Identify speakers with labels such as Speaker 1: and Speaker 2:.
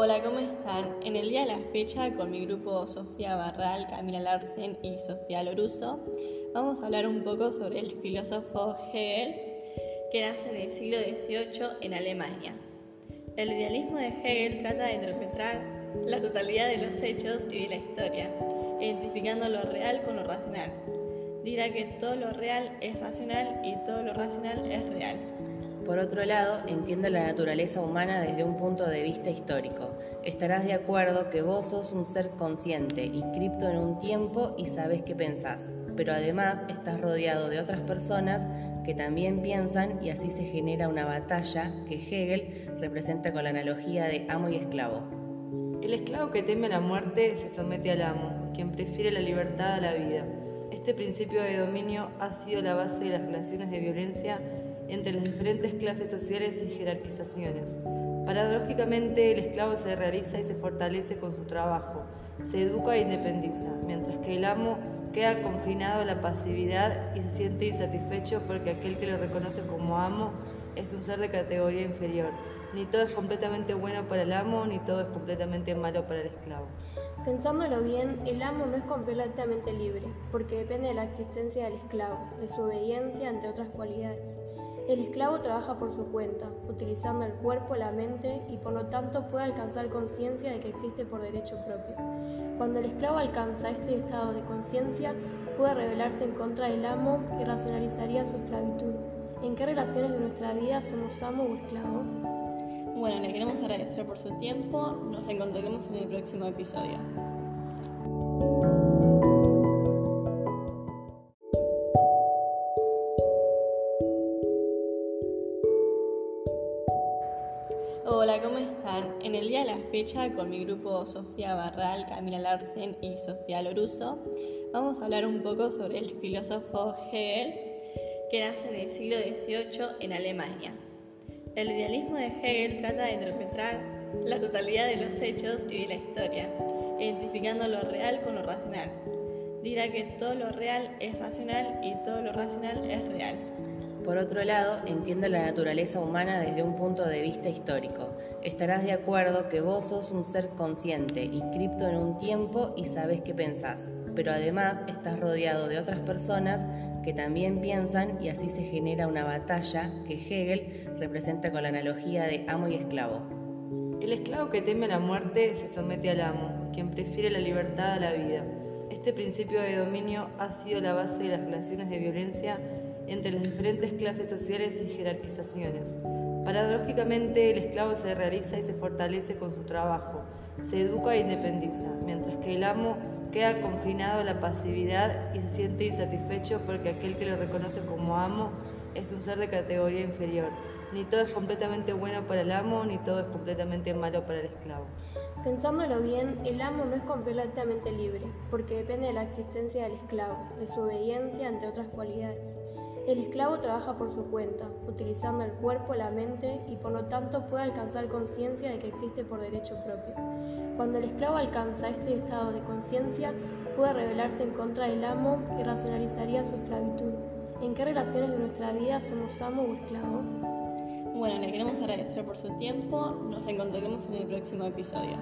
Speaker 1: Hola, ¿cómo están? En el día de la fecha, con mi grupo Sofía Barral, Camila Larsen y Sofía Loruso, vamos a hablar un poco sobre el filósofo Hegel, que nace en el siglo XVIII en Alemania. El idealismo de Hegel trata de interpretar la totalidad de los hechos y de la historia, identificando lo real con lo racional. Dirá que todo lo real es racional y todo lo racional es real.
Speaker 2: Por otro lado, entiende la naturaleza humana desde un punto de vista histórico. Estarás de acuerdo que vos sos un ser consciente, inscripto en un tiempo y sabes qué pensás, pero además estás rodeado de otras personas que también piensan y así se genera una batalla que Hegel representa con la analogía de amo y esclavo.
Speaker 3: El esclavo que teme la muerte se somete al amo, quien prefiere la libertad a la vida. Este principio de dominio ha sido la base de las relaciones de violencia entre las diferentes clases sociales y jerarquizaciones. Paradójicamente, el esclavo se realiza y se fortalece con su trabajo, se educa e independiza, mientras que el amo queda confinado a la pasividad y se siente insatisfecho porque aquel que lo reconoce como amo es un ser de categoría inferior. Ni todo es completamente bueno para el amo, ni todo es completamente malo para el esclavo.
Speaker 4: Pensándolo bien, el amo no es completamente libre, porque depende de la existencia del esclavo, de su obediencia ante otras cualidades. El esclavo trabaja por su cuenta, utilizando el cuerpo, la mente y por lo tanto puede alcanzar conciencia de que existe por derecho propio. Cuando el esclavo alcanza este estado de conciencia, puede rebelarse en contra del amo y racionalizaría su esclavitud. ¿En qué relaciones de nuestra vida somos amo o esclavo?
Speaker 1: Bueno, le queremos agradecer por su tiempo. Nos encontraremos en el próximo episodio. Hola, ¿cómo están? En el día de la fecha, con mi grupo Sofía Barral, Camila Larsen y Sofía Loruso, vamos a hablar un poco sobre el filósofo Hegel, que nace en el siglo XVIII en Alemania. El idealismo de Hegel trata de interpretar la totalidad de los hechos y de la historia, identificando lo real con lo racional. Dirá que todo lo real es racional y todo lo racional es real.
Speaker 2: Por otro lado, entiende la naturaleza humana desde un punto de vista histórico. Estarás de acuerdo que vos sos un ser consciente, inscripto en un tiempo y sabes qué pensás, pero además estás rodeado de otras personas que también piensan y así se genera una batalla que Hegel representa con la analogía de amo y esclavo.
Speaker 3: El esclavo que teme la muerte se somete al amo, quien prefiere la libertad a la vida. Este principio de dominio ha sido la base de las relaciones de violencia entre las diferentes clases sociales y jerarquizaciones. Paradójicamente, el esclavo se realiza y se fortalece con su trabajo, se educa e independiza, mientras que el amo queda confinado a la pasividad y se siente insatisfecho porque aquel que lo reconoce como amo es un ser de categoría inferior. Ni todo es completamente bueno para el amo, ni todo es completamente malo para el esclavo.
Speaker 4: Pensándolo bien, el amo no es completamente libre, porque depende de la existencia del esclavo, de su obediencia ante otras cualidades. El esclavo trabaja por su cuenta, utilizando el cuerpo, la mente y por lo tanto puede alcanzar conciencia de que existe por derecho propio. Cuando el esclavo alcanza este estado de conciencia, puede rebelarse en contra del amo y racionalizaría su esclavitud. ¿En qué relaciones de nuestra vida somos amo o esclavo?
Speaker 1: Bueno, le queremos agradecer por su tiempo. Nos encontraremos en el próximo episodio.